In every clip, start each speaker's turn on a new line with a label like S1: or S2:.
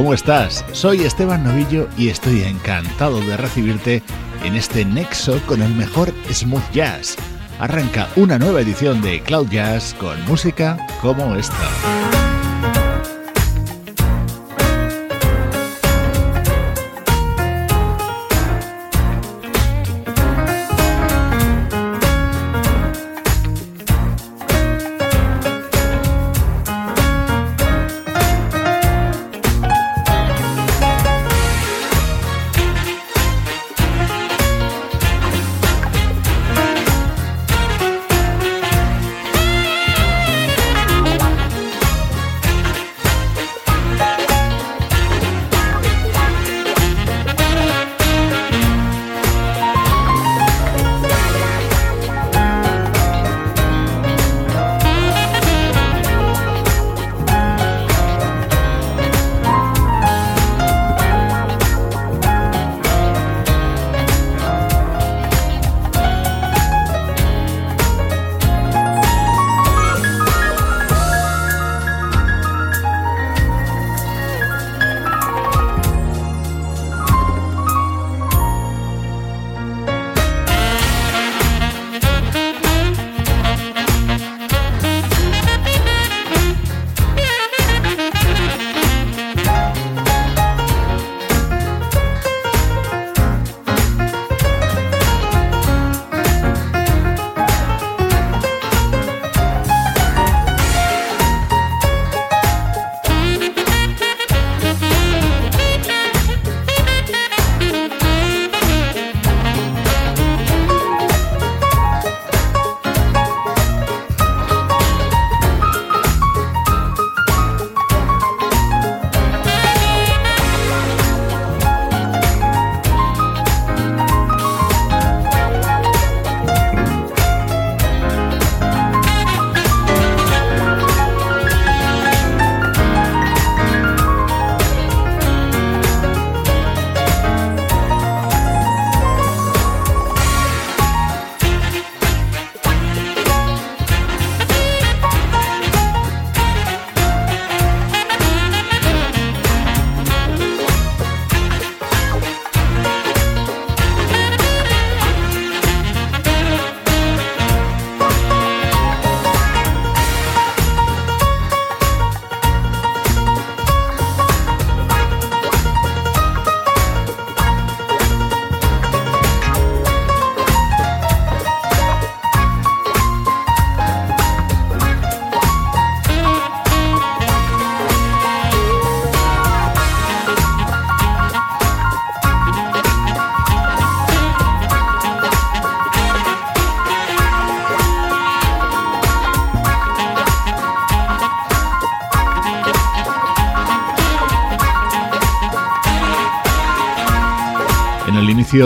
S1: ¿Cómo estás? Soy Esteban Novillo y estoy encantado de recibirte en este nexo con el mejor smooth jazz. Arranca una nueva edición de Cloud Jazz con música como esta.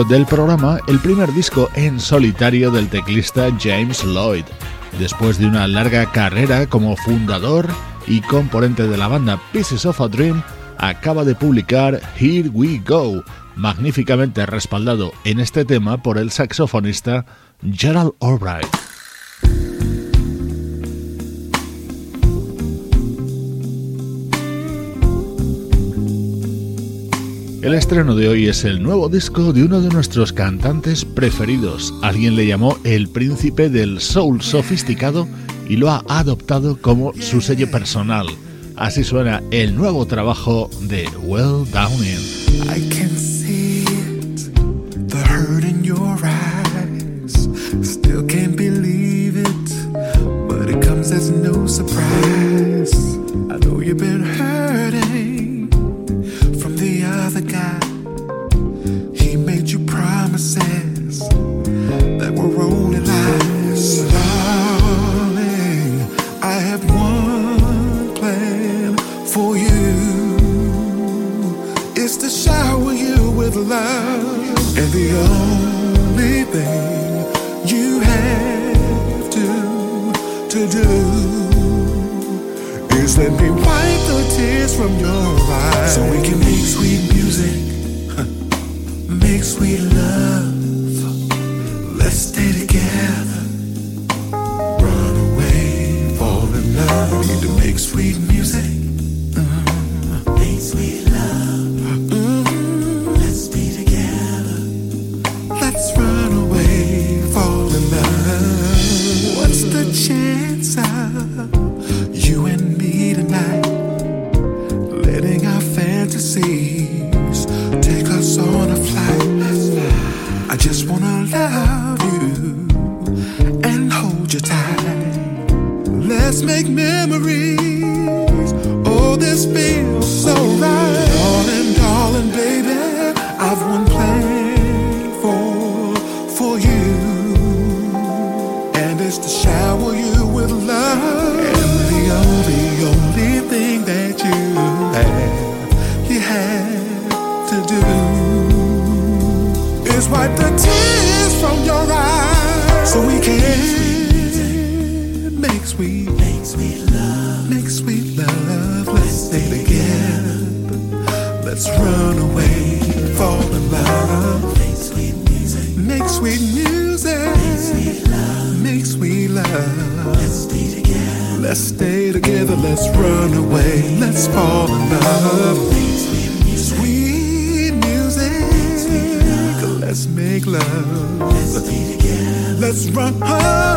S1: Del programa el primer disco en solitario del teclista James Lloyd. Después de una larga carrera como fundador y componente de la banda Pieces of a Dream, acaba de publicar Here We Go, magníficamente respaldado en este tema por el saxofonista Gerald Albright. El estreno de hoy es el nuevo disco de uno de nuestros cantantes preferidos. Alguien le llamó el príncipe del soul sofisticado y lo ha adoptado como su sello personal. Así suena el nuevo trabajo de Well Downing.
S2: I can see it, the hurt in your eyes. Still can't believe it, but it comes as no surprise. I know you've been you Let's stay together. Let's stay together. Let's run away. Let's fall in love. Sweet music, sweet music. Let's make love. Let's stay together. Let's run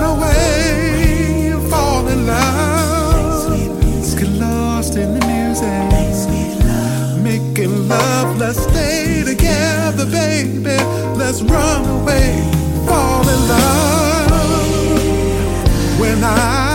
S2: away, fall in love. Let's get lost in the music. Making love, let's stay together, baby. Let's run away, fall in love tonight.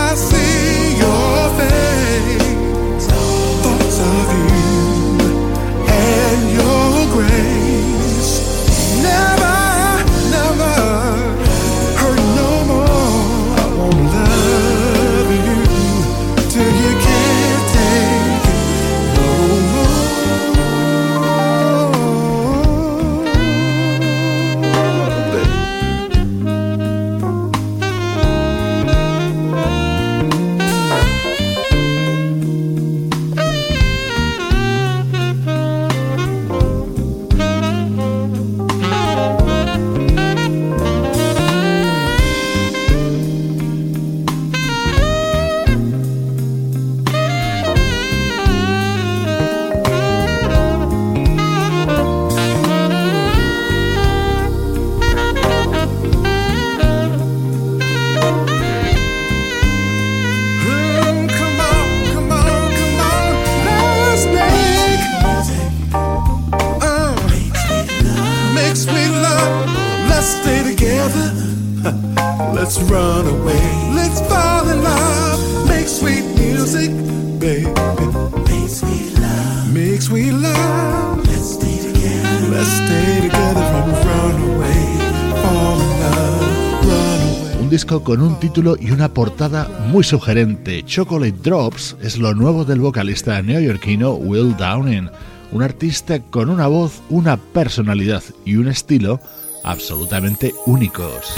S2: Love. Make sweet love. Let's stay together. Let's stay together and run away. Fall in love. Run away.
S1: Un disco con un título y una portada muy sugerente. Chocolate Drops es lo nuevo del vocalista neoyorquino Will Downing, un artista con una voz, una personalidad y un estilo absolutamente únicos.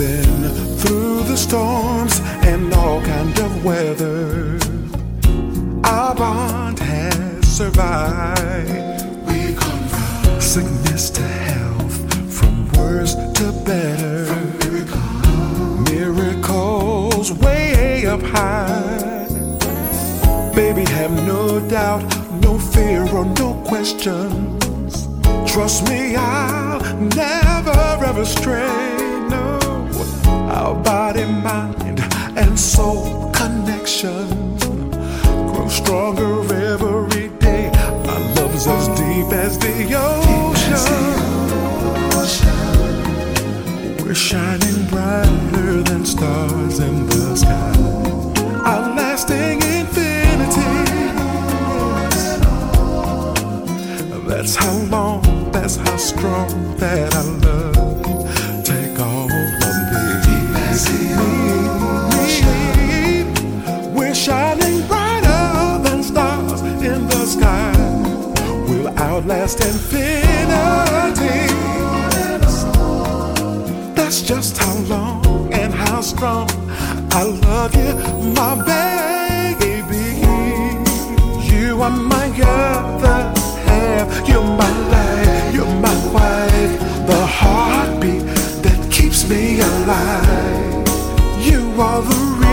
S2: Been through the storms and all kind of weather. Our bond has survived. We come from sickness to health, from worse to better. Miracles way up high. Baby, have no doubt, no fear or no questions. Trust me, I'll never ever stray. Body, mind, and soul connection grow stronger every day. Our love's as deep as the ocean. We're shining brighter than stars in the sky. Our lasting infinity. That's how long, that's how strong that I love. Outlast infinity. That's just how long and how strong I love you, my baby. You are my other half. You're my life. You're my wife. The heartbeat that keeps me alive. You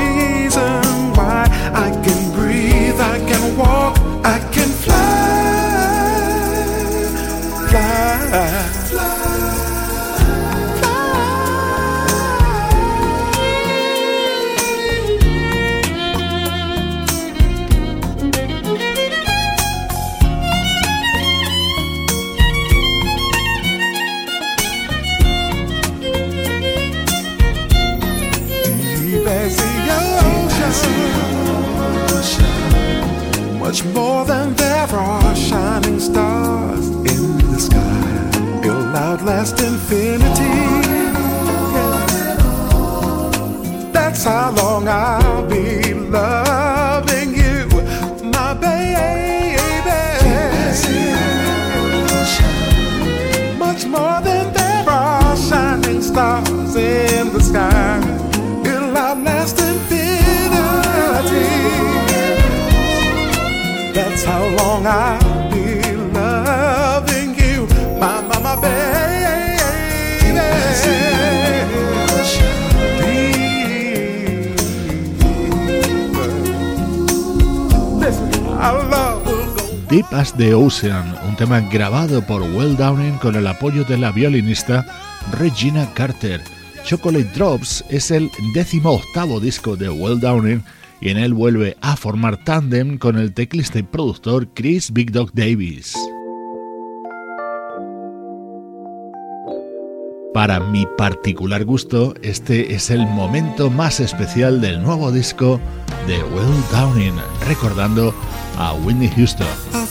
S2: the Ocean,
S1: un tema grabado por Well Downing con el apoyo de la violinista Regina Carter. Chocolate Drops es el décimo octavo disco de Well Downing y en él vuelve a formar tándem con el teclista y productor Chris Big Dog Davis. Para mi particular gusto, este es el momento más especial del nuevo disco de Will Downing, recordando a Whitney Houston.
S2: A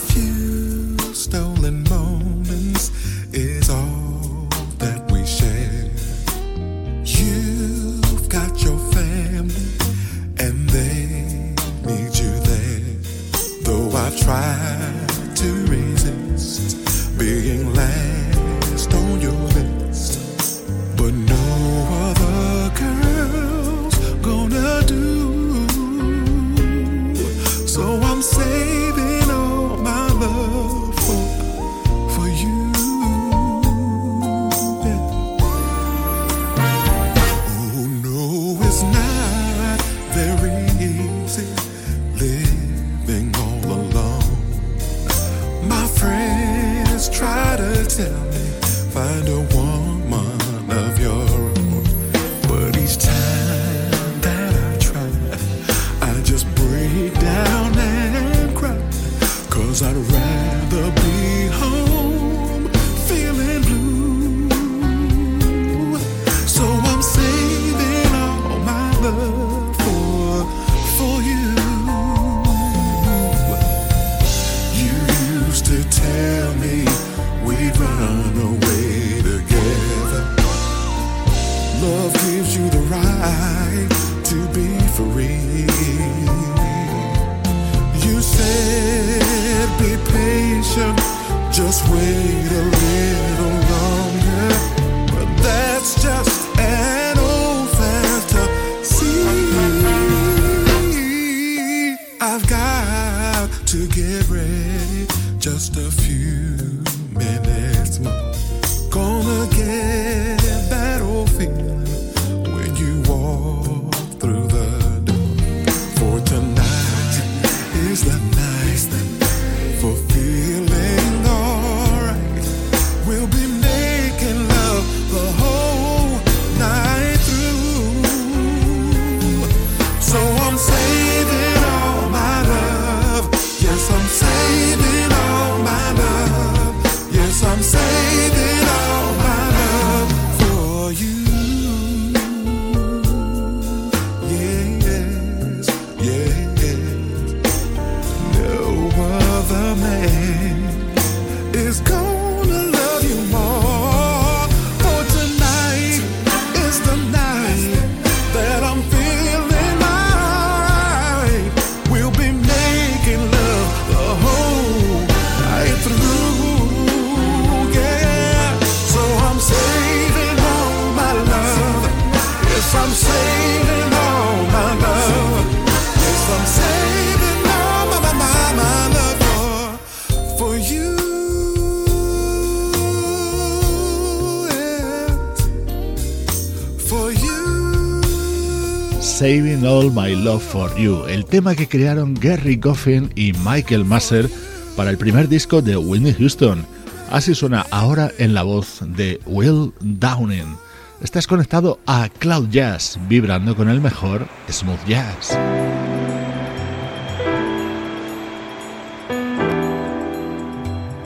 S2: Love for
S1: You, el tema que crearon Gary Goffin y Michael Masser para el primer disco de Whitney Houston. Así suena ahora en la voz de Will Downing. Estás conectado a Cloud Jazz, vibrando con el mejor smooth jazz.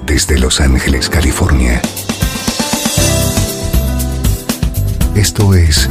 S3: Desde Los Ángeles, California. Esto es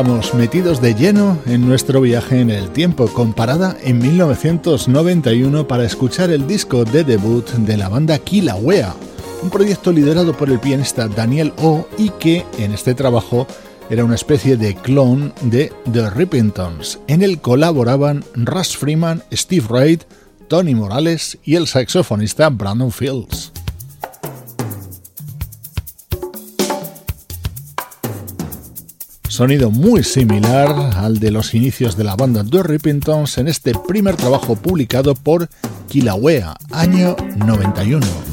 S1: Estamos metidos de lleno en nuestro viaje en el tiempo, comparada en 1991 para escuchar el disco de debut de la banda Kilauea, un proyecto liderado por el pianista Daniel O y que en este trabajo era una especie de clon de The Rippingtons. En él colaboraban Russ Freeman, Steve Reid, Tony Morales y el saxofonista Brandon Fields. Sonido muy similar al de los inicios de la banda The Rippingtons en este primer trabajo publicado por Kilauea, año 91.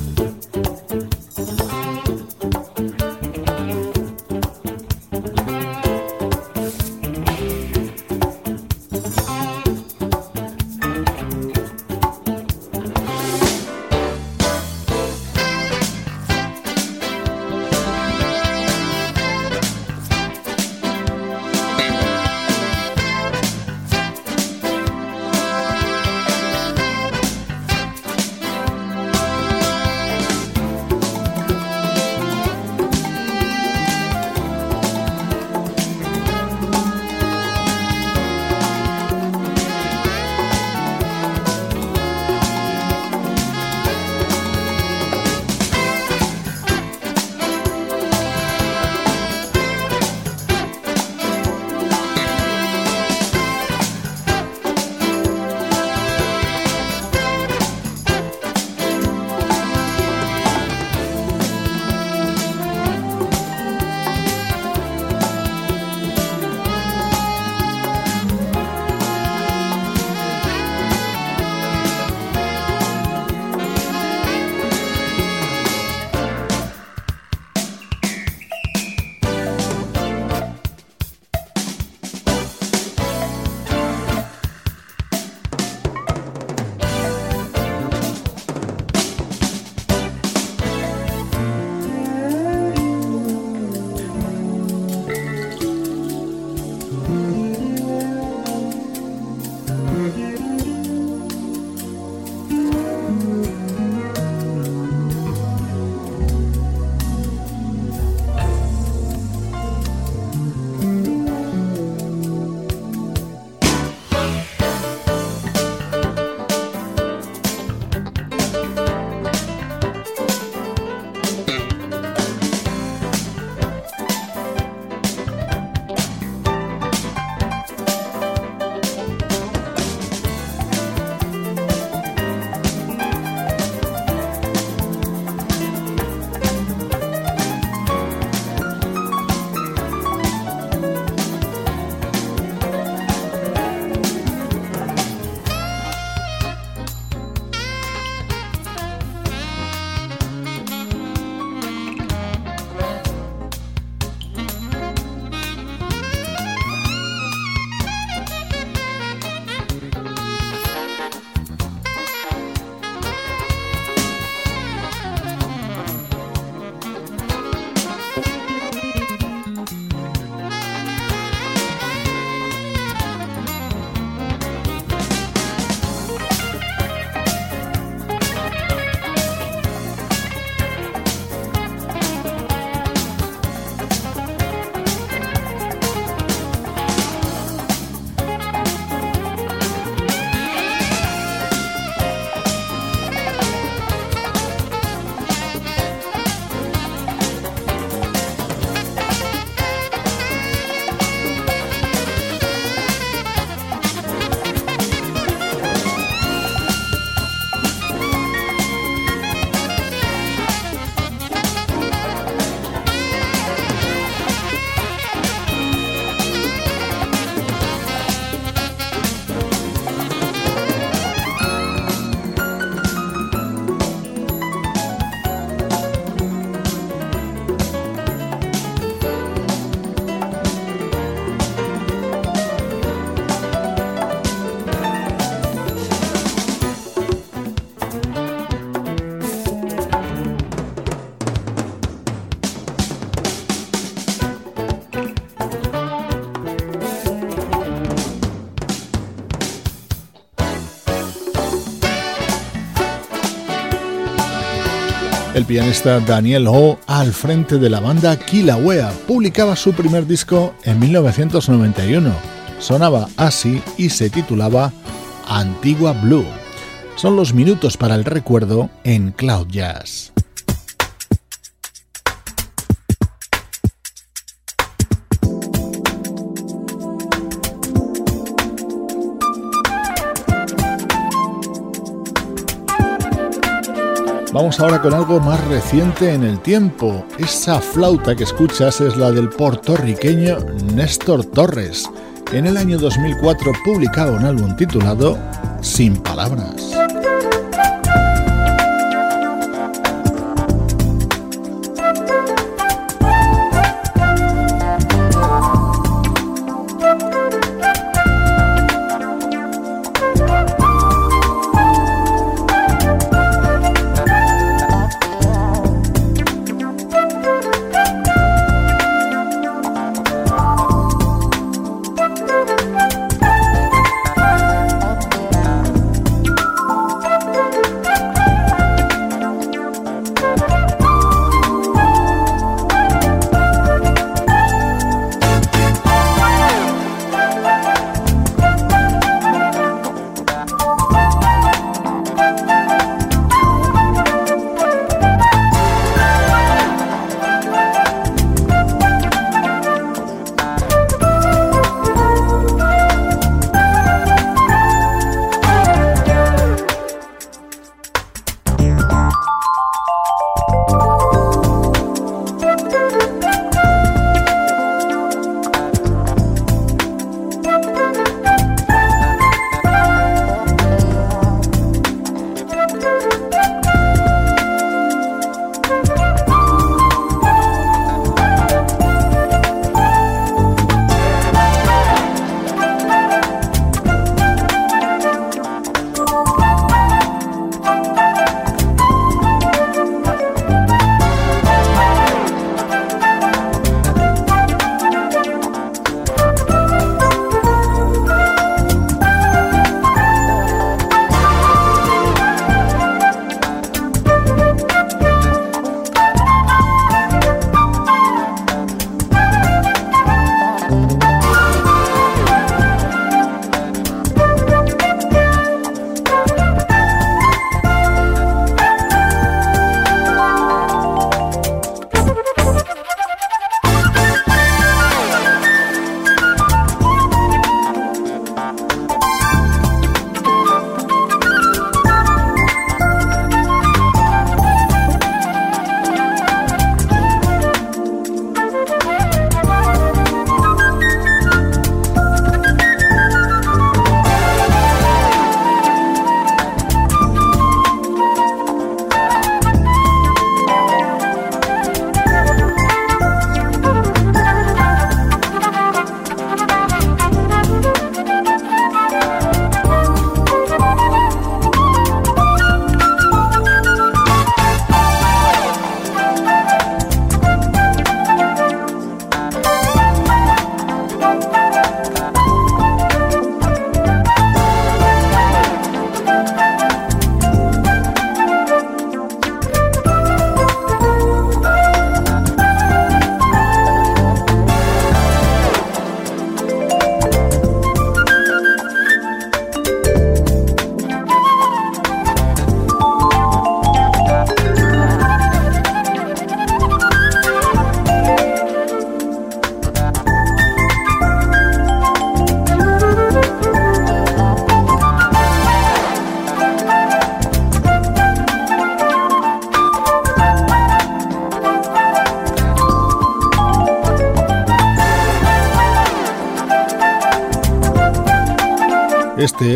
S1: Pianista Daniel Ho al frente de la banda Kilauea. Publicaba su primer disco en 1991. Sonaba así y se titulaba Antigua Blue. Son los minutos para el recuerdo en Cloud Jazz. Vamos ahora con algo más reciente en el tiempo. Esa flauta que escuchas es la del puertorriqueño Néstor Torres. En el año 2004 publicaba un álbum titulado Sin Palabras.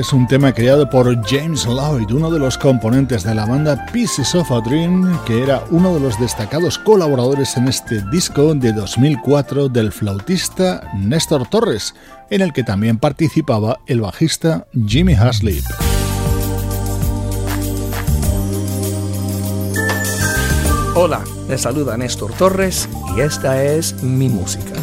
S1: Es un tema creado por James Lloyd, uno de los componentes de la banda Pieces of a Dream, que era uno de los destacados colaboradores en este disco de 2004 del flautista Néstor Torres, en el que también participaba el bajista Jimmy Haslip.
S4: Hola, les saluda Néstor Torres y esta es mi música.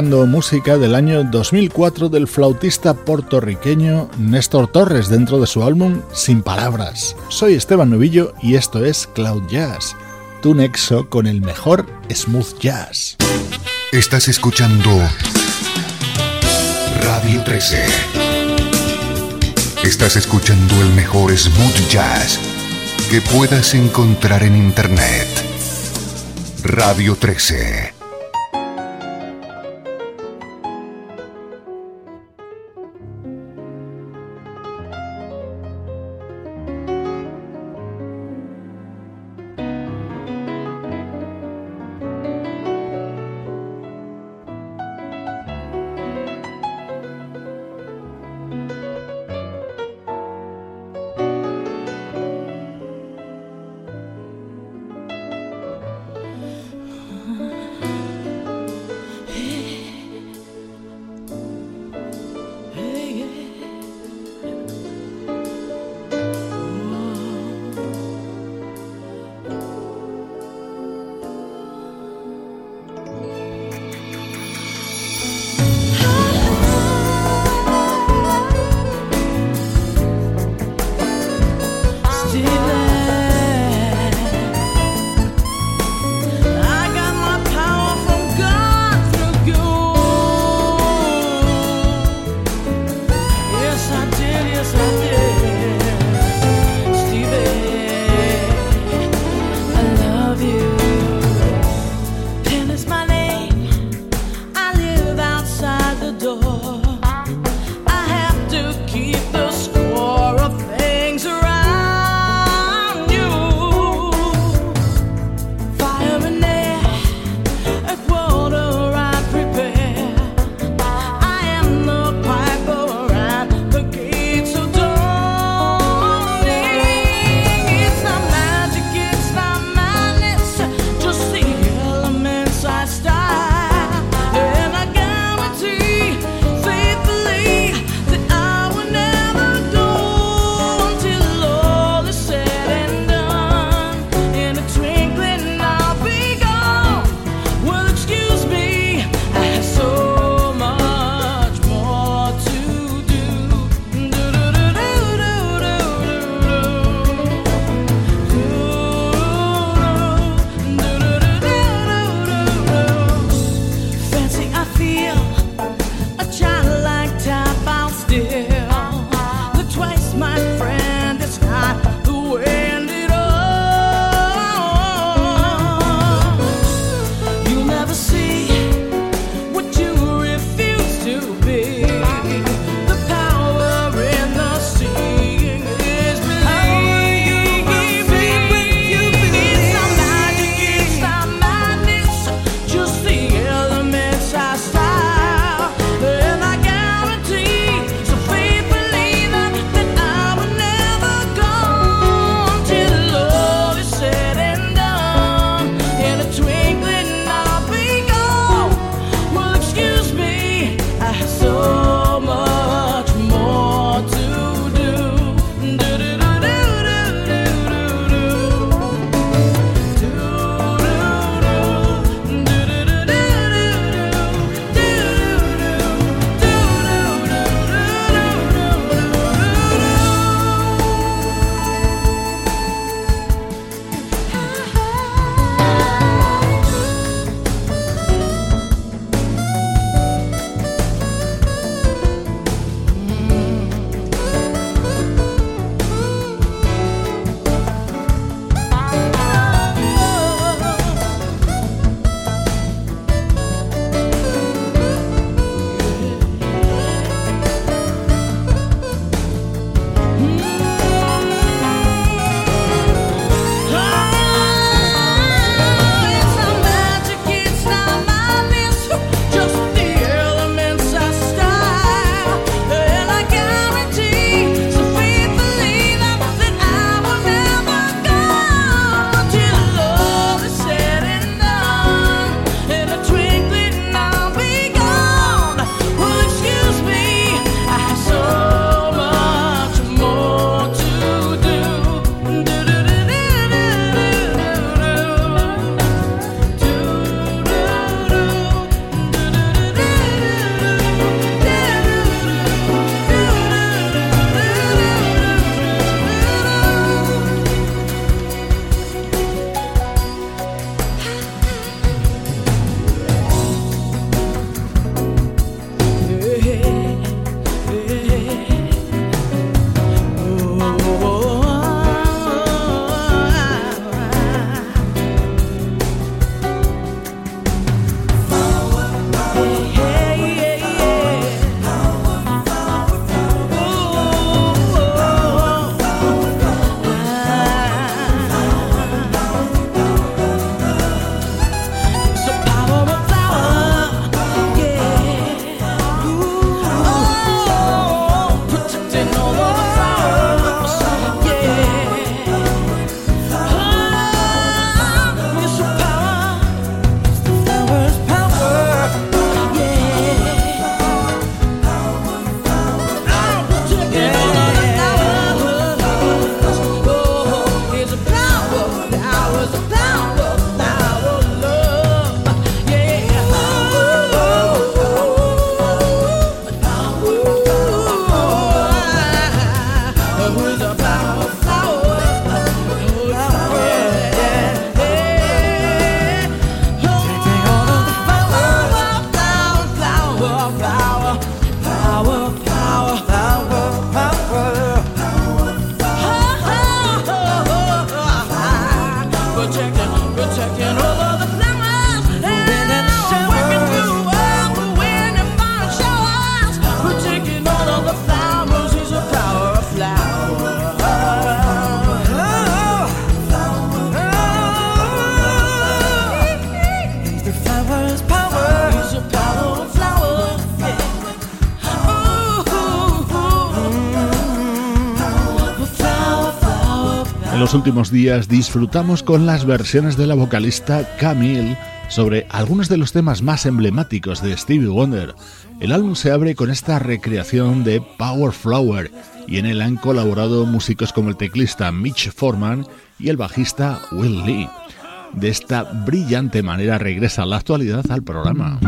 S1: Música del año 2004 del flautista puertorriqueño Néstor Torres dentro de su álbum Sin Palabras. Soy Esteban Novillo y esto es Cloud Jazz, tu nexo con el mejor smooth jazz.
S3: Estás escuchando Radio 13. Estás escuchando el mejor smooth jazz que puedas encontrar en Internet. Radio 13.
S1: Los últimos días disfrutamos con las versiones de la vocalista Camille sobre algunos de los temas más emblemáticos de Stevie Wonder. El álbum se abre con esta recreación de Power Flower y en él han colaborado músicos como el teclista Mitch Foreman y el bajista Will Lee. De esta brillante manera regresa la actualidad al programa.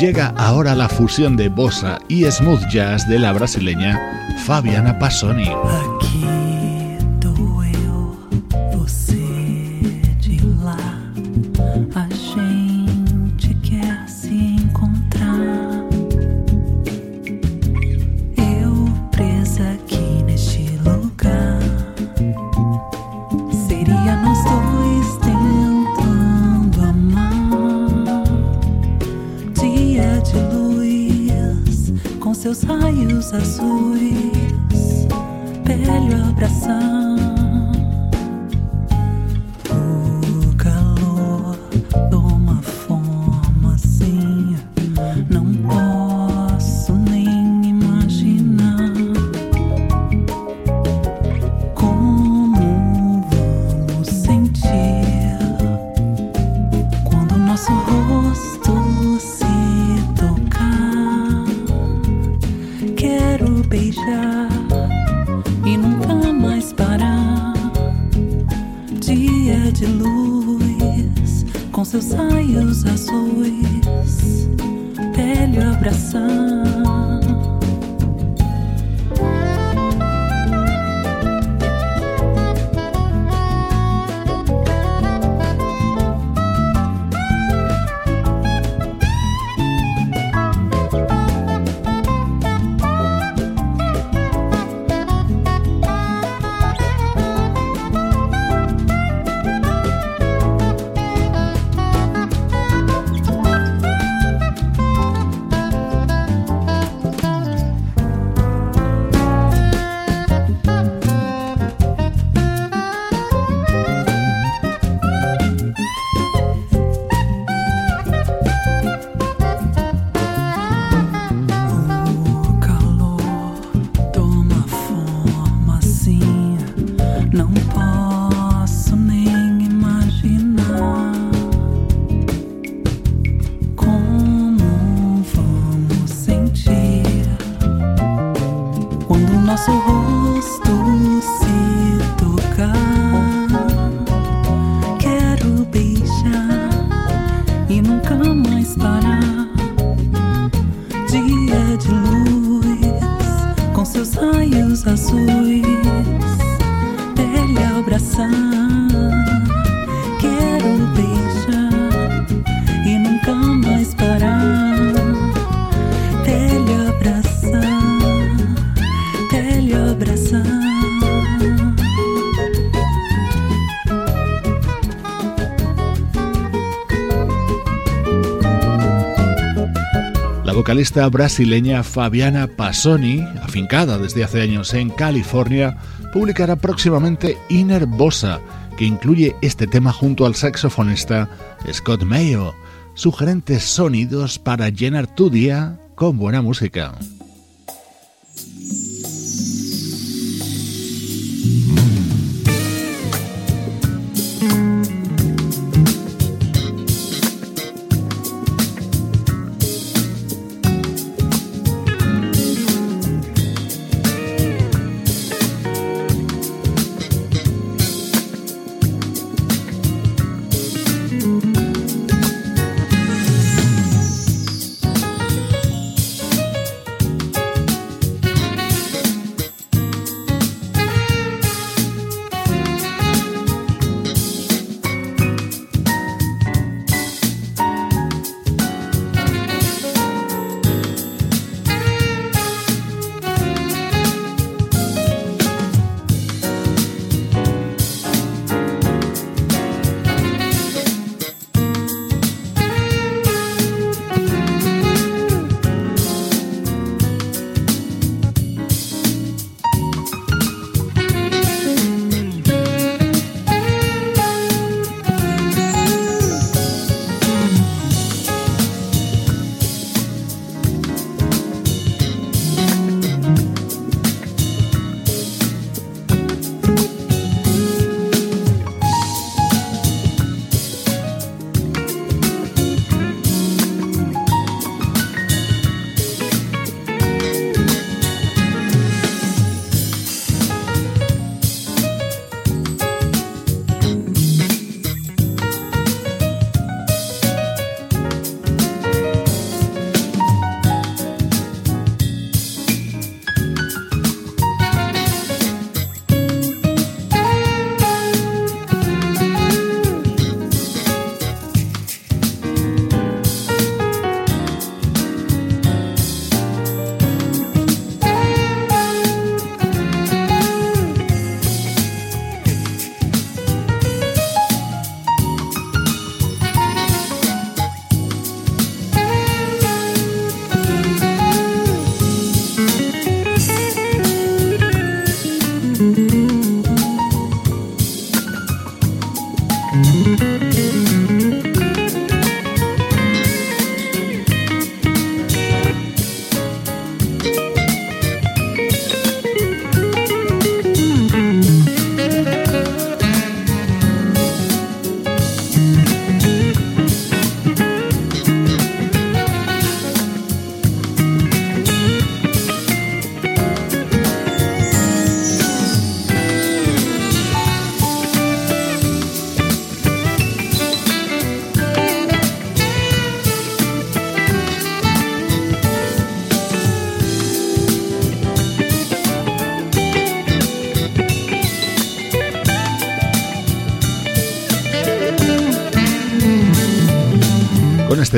S1: Llega ahora la fusión de bossa y smooth jazz de la brasileña Fabiana Passoni.
S5: Azuis, 能把
S1: vocalista brasileña Fabiana Passoni, afincada desde hace años en California, publicará próximamente Inner Bossa, que incluye este tema junto al saxofonista Scott Mayo. Sugerentes sonidos para llenar tu día con buena música.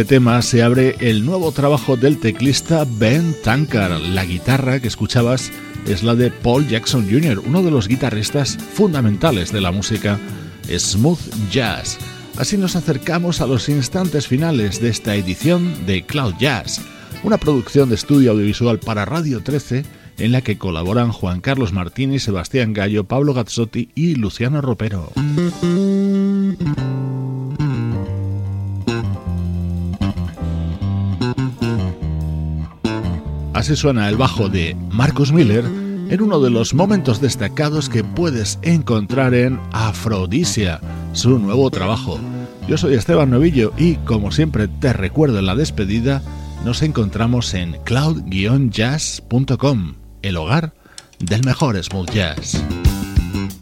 S1: Este tema se abre el nuevo trabajo del teclista Ben Tankard. La guitarra que escuchabas es la de Paul Jackson Jr., uno de los guitarristas fundamentales de la música smooth jazz. Así nos acercamos a los instantes finales de esta edición de Cloud Jazz, una producción de estudio audiovisual para Radio 13 en la que colaboran Juan Carlos Martínez, Sebastián Gallo, Pablo Gazzotti y Luciano Ropero. Así suena el bajo de Marcus Miller en uno de los momentos destacados que puedes encontrar en Afrodisia, su nuevo trabajo. Yo soy Esteban Novillo y, como siempre te recuerdo en la despedida, nos encontramos en cloud-jazz.com, el hogar del mejor smooth jazz.
S3: Jazz.